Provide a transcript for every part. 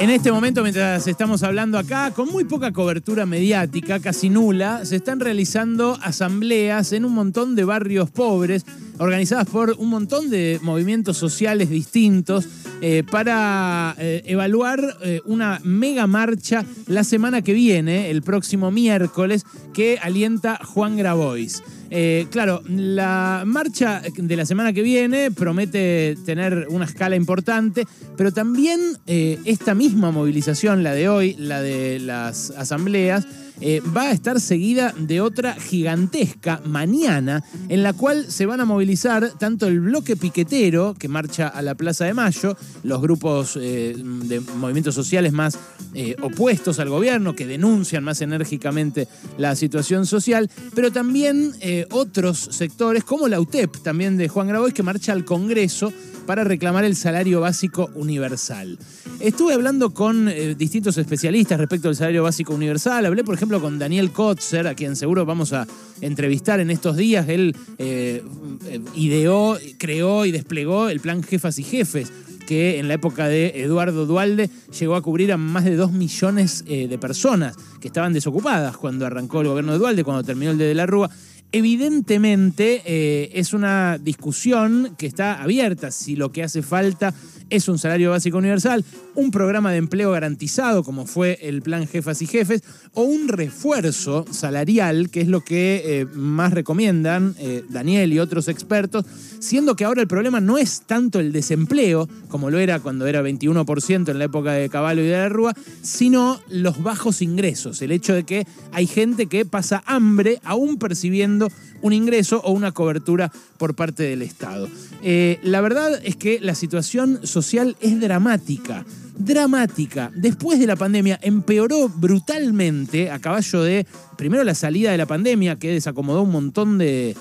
En este momento, mientras estamos hablando acá, con muy poca cobertura mediática, casi nula, se están realizando asambleas en un montón de barrios pobres, organizadas por un montón de movimientos sociales distintos, eh, para eh, evaluar eh, una mega marcha la semana que viene, el próximo miércoles, que alienta Juan Grabois. Claro, la marcha de la semana que viene promete tener una escala importante, pero también esta misma movilización, la de hoy, la de las asambleas, eh, va a estar seguida de otra gigantesca mañana, en la cual se van a movilizar tanto el bloque piquetero, que marcha a la Plaza de Mayo, los grupos eh, de movimientos sociales más eh, opuestos al gobierno, que denuncian más enérgicamente la situación social, pero también otros sectores, como la UTEP, también de Juan Grabois, que marcha al Congreso para reclamar el salario básico universal. Estuve hablando con eh, distintos especialistas respecto al salario básico universal. Hablé, por ejemplo, con Daniel Kotzer, a quien seguro vamos a entrevistar en estos días. Él eh, ideó, creó y desplegó el plan Jefas y Jefes que en la época de Eduardo Dualde llegó a cubrir a más de dos millones eh, de personas que estaban desocupadas cuando arrancó el gobierno de Dualde, cuando terminó el de De la Rúa. Evidentemente eh, es una discusión que está abierta. Si lo que hace falta es un salario básico universal, un programa de empleo garantizado como fue el plan Jefas y Jefes o un refuerzo salarial, que es lo que eh, más recomiendan eh, Daniel y otros expertos, siendo que ahora el problema no es tanto el desempleo, como lo era cuando era 21% en la época de Caballo y de la Rúa, sino los bajos ingresos, el hecho de que hay gente que pasa hambre aún percibiendo un ingreso o una cobertura por parte del Estado. Eh, la verdad es que la situación social es dramática dramática. Después de la pandemia empeoró brutalmente a caballo de, primero la salida de la pandemia, que desacomodó un montón de,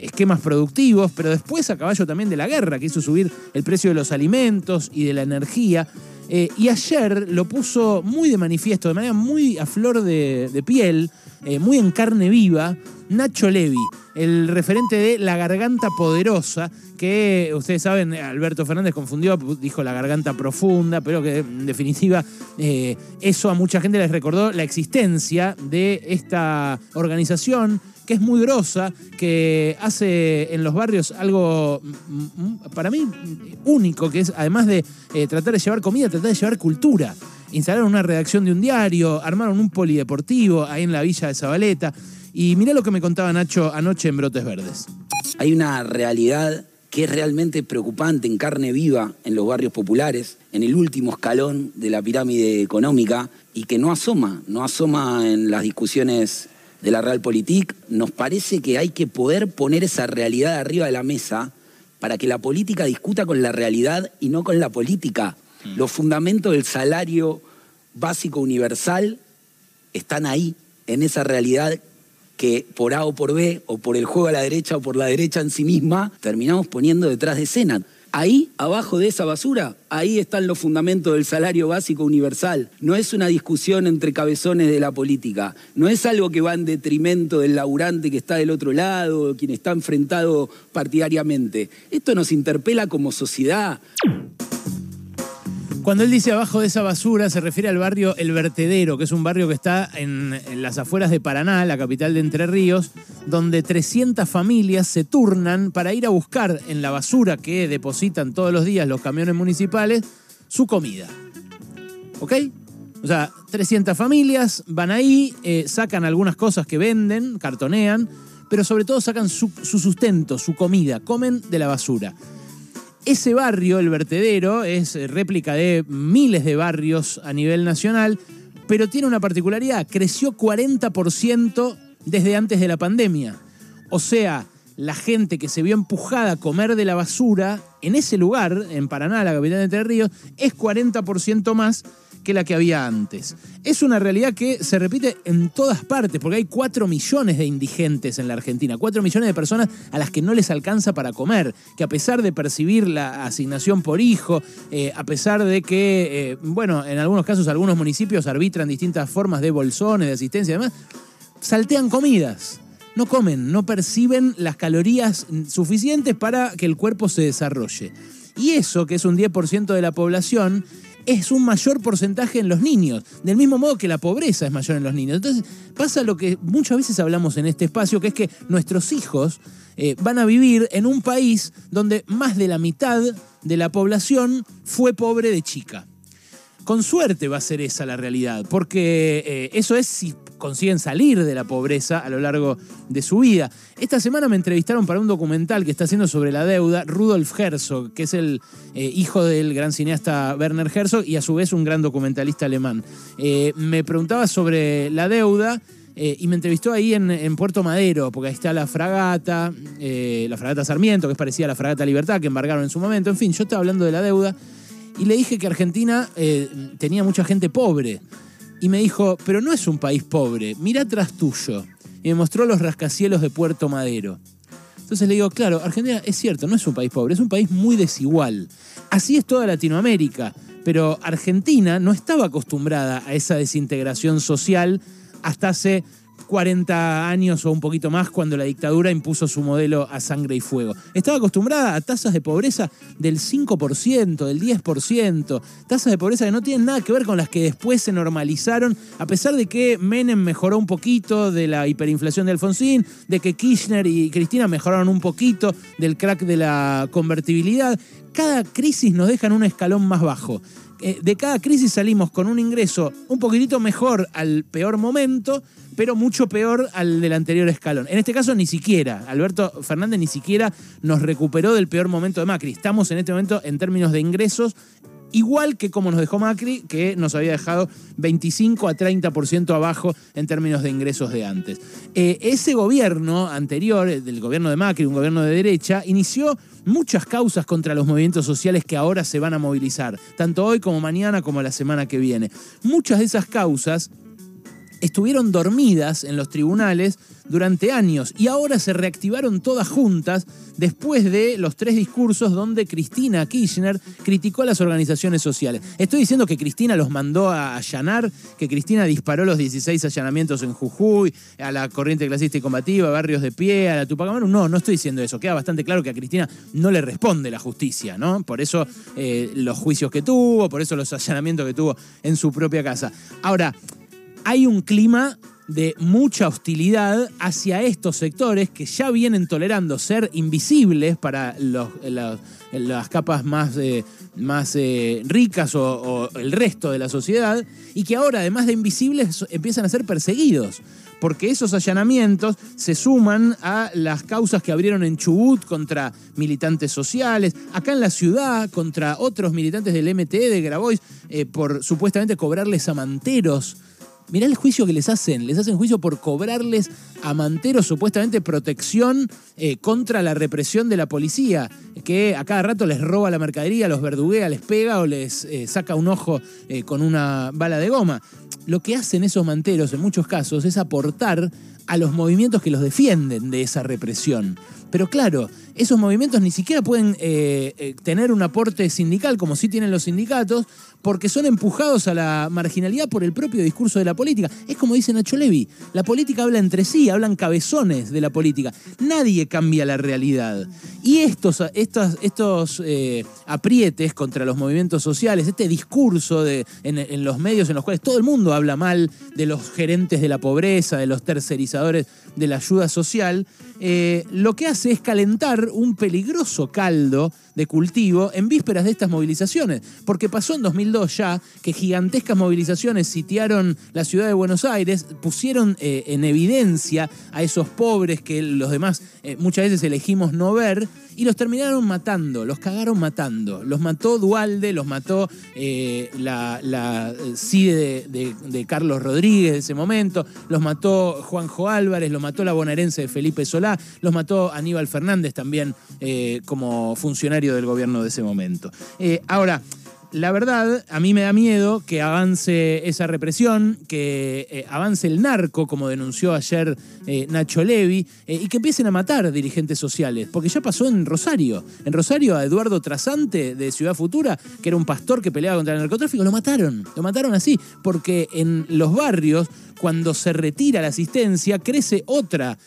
esquemas productivos, pero después a caballo también de la guerra, que hizo subir el precio de los alimentos y de la energía. Eh, y ayer lo puso muy de manifiesto, de manera muy a flor de, piel, eh, muy en carne viva, Nacho Levi, el referente de La Garganta Poderosa, que ustedes saben, Alberto Fernández confundió, dijo La Garganta Profunda, pero que en definitiva eh, eso a mucha gente les recordó la existencia de esta organización que es muy grosa, que hace en los barrios algo mm, mm, para mí único, que es además de eh, tratar de llevar comida, tratar de llevar cultura. Instalaron una redacción de un diario, armaron un polideportivo ahí en la villa de Zabaleta. Y mirá lo que me contaba Nacho anoche en Brotes Verdes. Hay una realidad que es realmente preocupante en carne viva en los barrios populares, en el último escalón de la pirámide económica y que no asoma, no asoma en las discusiones de la Realpolitik, nos parece que hay que poder poner esa realidad arriba de la mesa para que la política discuta con la realidad y no con la política. Los fundamentos del salario básico universal están ahí, en esa realidad que por A o por B, o por el juego a la derecha o por la derecha en sí misma, terminamos poniendo detrás de escena. Ahí, abajo de esa basura, ahí están los fundamentos del salario básico universal. No es una discusión entre cabezones de la política. No es algo que va en detrimento del laburante que está del otro lado, quien está enfrentado partidariamente. Esto nos interpela como sociedad. Cuando él dice abajo de esa basura, se refiere al barrio El Vertedero, que es un barrio que está en, las afueras de Paraná, la capital de Entre Ríos, donde 300 familias se turnan para ir a buscar en la basura que depositan todos los días los camiones municipales su comida. ¿Ok? O sea, 300 familias van ahí, eh, sacan algunas cosas que venden, cartonean, pero sobre todo sacan su sustento, su comida, comen de la basura. Ese barrio, el vertedero, es réplica de miles de barrios a nivel nacional, pero tiene una particularidad, creció 40% desde antes de la pandemia. O sea, la gente que se vio empujada a comer de la basura en ese lugar, en Paraná, la capital de Entre Ríos, es 40% más que la que había antes. Es una realidad que se repite en todas partes, porque hay 4 millones de indigentes en la Argentina, 4 millones de personas a las que no les alcanza para comer, que a pesar de percibir la asignación por hijo, eh, a pesar de que, eh, bueno, en algunos casos algunos municipios arbitran distintas formas de bolsones, de asistencia y demás, saltean comidas no comen, no perciben las calorías suficientes para que el cuerpo se desarrolle. Y eso, que es un 10% de la población, es un mayor porcentaje en los niños, del mismo modo que la pobreza es mayor en los niños. Entonces pasa lo que muchas veces hablamos en este espacio, que es que nuestros hijos eh, van a vivir en un país donde más de la mitad de la población fue pobre de chica. Con suerte va a ser esa la realidad, porque eh, eso es si consiguen salir de la pobreza a lo largo de su vida. Esta semana me entrevistaron para un documental que está haciendo sobre la deuda Rudolf Herzog, que es el eh, hijo del gran cineasta Werner Herzog y a su vez un gran documentalista alemán. Eh, me preguntaba sobre la deuda. y me entrevistó ahí en, Puerto Madero, porque ahí está la fragata, la fragata Sarmiento, que es parecida a la fragata Libertad, que embargaron en su momento. En fin, yo estaba hablando de la deuda y le dije que Argentina eh, tenía mucha gente pobre. Y me dijo, pero no es un país pobre, mira atrás tuyo. Y me mostró los rascacielos de Puerto Madero. Entonces le digo, claro, Argentina es cierto, no es un país pobre, es un país muy desigual. Así es toda Latinoamérica, pero Argentina no estaba acostumbrada a esa desintegración social hasta hace 40 años o un poquito más cuando la dictadura impuso su modelo a sangre y fuego. Estaba acostumbrada a tasas de pobreza del 5%, del 10%, tasas de pobreza que no tienen nada que ver con las que después se normalizaron, a pesar de que Menem mejoró un poquito de la hiperinflación de Alfonsín, de que Kirchner y Cristina mejoraron un poquito del crack de la convertibilidad. Cada crisis nos deja en un escalón más bajo. Eh, de cada crisis salimos con un ingreso un poquitito mejor al peor momento, pero mucho peor al del anterior escalón. En este caso ni siquiera, Alberto Fernández ni siquiera nos recuperó del peor momento de Macri. Estamos en este momento en términos de ingresos igual que como nos dejó Macri, que nos había dejado 25 a 30% abajo en términos de ingresos de antes. Eh, ese gobierno anterior, del gobierno de Macri, un gobierno de derecha, inició muchas causas contra los movimientos sociales que ahora se van a movilizar, tanto hoy como mañana como la semana que viene. Muchas de esas causas estuvieron dormidas en los tribunales durante años y ahora se reactivaron todas juntas después de los tres discursos donde Cristina Kirchner criticó a las organizaciones sociales. Estoy diciendo que Cristina los mandó a allanar, que Cristina disparó los 16 allanamientos en Jujuy, a la corriente clasista y combativa, a Barrios de Pie, a la Tupac Amaru. No, no estoy diciendo eso. Queda bastante claro que a Cristina no le responde la justicia, ¿no? Por eso eh, los juicios que tuvo, por eso los allanamientos que tuvo en su propia casa. Ahora, hay un clima de mucha hostilidad hacia estos sectores que ya vienen tolerando ser invisibles para las capas más, eh, más eh, ricas o, el resto de la sociedad y que ahora, además de invisibles, empiezan a ser perseguidos. Porque esos allanamientos se suman a las causas que abrieron en Chubut contra militantes sociales, acá en la ciudad contra otros militantes del MTE de Grabois eh, por supuestamente cobrarles amanteros Mirá el juicio que les hacen. Les hacen juicio por cobrarles a Manteros supuestamente protección eh, contra la represión de la policía, que a cada rato les roba la mercadería, los verduguea, les pega o les eh, saca un ojo eh, con una bala de goma. Lo que hacen esos manteros en muchos casos es aportar a los movimientos que los defienden de esa represión. Pero claro, esos movimientos ni siquiera pueden eh, eh, tener un aporte sindical como sí tienen los sindicatos, porque son empujados a la marginalidad por el propio discurso de la política. Es como dice Nacho Levi, la política habla entre sí, hablan cabezones de la política. Nadie cambia la realidad. Y estos, estos, estos eh, aprietes contra los movimientos sociales, este discurso de, en, los medios en los cuales todo el mundo habla mal de los gerentes de la pobreza, de los tercerizadores de la ayuda social, lo que hace es calentar un peligroso caldo de cultivo en vísperas de estas movilizaciones, porque pasó en 2002 ya que gigantescas movilizaciones sitiaron la ciudad de Buenos Aires, pusieron eh, en evidencia a esos pobres que los demás eh, muchas veces elegimos no ver y los terminaron matando, los cagaron matando. Los mató Dualde, los mató eh, la, la CIDE de, Carlos Rodríguez de ese momento, los mató Juanjo Álvarez, los mató la bonaerense de Felipe Solá, los mató Aníbal Fernández también como funcionario del gobierno de ese momento. Eh, ahora, la verdad, a mí me da miedo que avance esa represión, que eh, avance el narco, como denunció ayer eh, Nacho Levi, y que empiecen a matar dirigentes sociales, porque ya pasó en Rosario. En Rosario a Eduardo Trasante de Ciudad Futura, que era un pastor que peleaba contra el narcotráfico, lo mataron. Lo mataron así, porque en los barrios, cuando se retira la asistencia, crece otra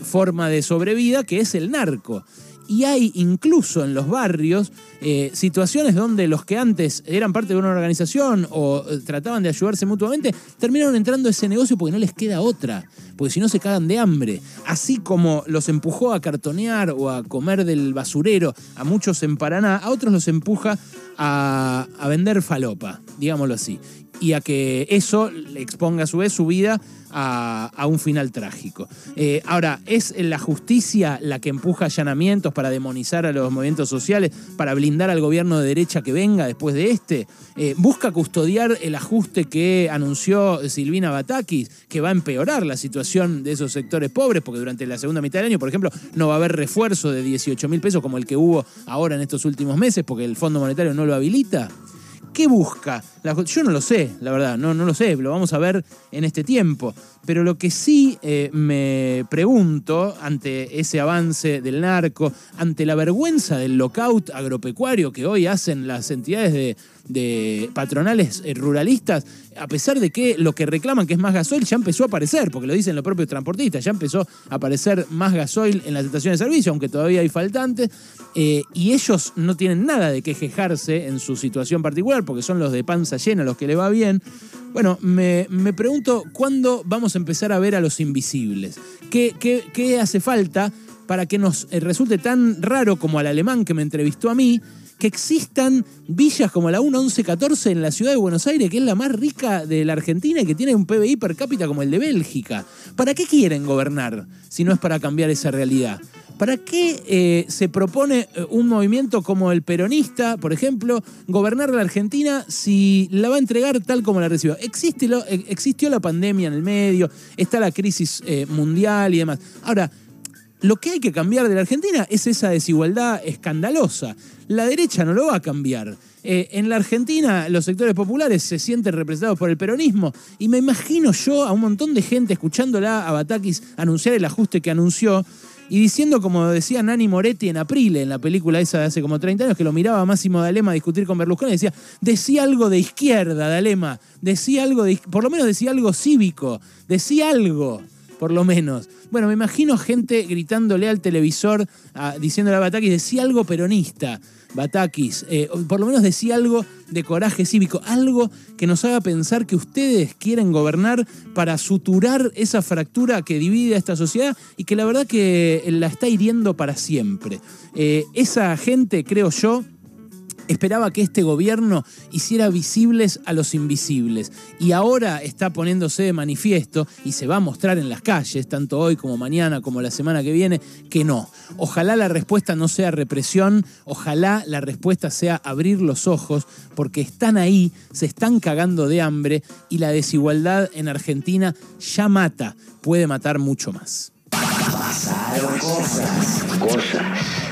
forma de sobrevida que es el narco. Y hay incluso en los barrios eh, situaciones donde los que antes eran parte de una organización o eh, trataban de ayudarse mutuamente, terminaron entrando a ese negocio porque no les queda otra, porque si no se cagan de hambre. Así como los empujó a cartonear o a comer del basurero a muchos en Paraná, a otros los empuja a, a vender falopa, digámoslo así y a que eso le exponga a su vez su vida a, un final trágico. Eh, ahora, ¿es la justicia la que empuja allanamientos para demonizar a los movimientos sociales, para blindar al gobierno de derecha que venga después de este? Eh, ¿Busca custodiar el ajuste que anunció Silvina Batakis, que va a empeorar la situación de esos sectores pobres, porque durante la segunda mitad del año, por ejemplo, no va a haber refuerzo de 18 mil pesos como el que hubo ahora en estos últimos meses, porque el Fondo Monetario no lo habilita? ¿Qué busca? yo no lo sé, la verdad, no, no lo sé, lo vamos a ver en este tiempo. Pero lo que sí eh, me pregunto ante ese avance del narco, ante la vergüenza del lockout agropecuario que hoy hacen las entidades de, de patronales eh, ruralistas, a pesar de que lo que reclaman que es más gasoil ya empezó a aparecer, porque lo dicen los propios transportistas, ya empezó a aparecer más gasoil en las estaciones de servicio, aunque todavía hay faltantes, eh, y ellos no tienen nada de qué quejarse en su situación particular, porque son los de panza llena los que le va bien. Bueno, me, pregunto cuándo vamos a empezar a ver a los invisibles. ¿Qué, qué hace falta para que nos eh, resulte tan raro como al alemán que me entrevistó a mí? Que existan villas como la 1114 en la ciudad de Buenos Aires, que es la más rica de la Argentina y que tiene un PBI per cápita como el de Bélgica. ¿Para qué quieren gobernar si no es para cambiar esa realidad? ¿Para qué eh, se propone eh, un movimiento como el peronista, por ejemplo, gobernar la Argentina si la va a entregar tal como la recibió? Existe eh, existió la pandemia en el medio, está la crisis mundial y demás. Ahora, lo que hay que cambiar de la Argentina es esa desigualdad escandalosa. La derecha no lo va a cambiar. Eh, en la Argentina los sectores populares se sienten representados por el peronismo y me imagino yo a un montón de gente escuchándola a Batakis anunciar el ajuste que anunció y diciendo, como decía Nani Moretti en Aprile, en la película esa de hace como 30 años, que lo miraba Máximo D'Alema discutir con Berlusconi, decía, decía algo de izquierda, D'Alema, decía algo de, por lo menos decía algo cívico, decía algo por lo menos. Bueno, me imagino gente gritándole al televisor, diciéndole a Batakis, decía algo peronista, Batakis, eh, por lo menos decía algo de coraje cívico, algo que nos haga pensar que ustedes quieren gobernar para suturar esa fractura que divide a esta sociedad y que la verdad que la está hiriendo para siempre. Eh, esa gente, creo yo, esperaba que este gobierno hiciera visibles a los invisibles y ahora está poniéndose de manifiesto y se va a mostrar en las calles, tanto hoy como mañana como la semana que viene, que no. Ojalá la respuesta no sea represión, ojalá la respuesta sea abrir los ojos, porque están ahí, se están cagando de hambre y la desigualdad en Argentina ya mata, puede matar mucho más. cosas. Cosas.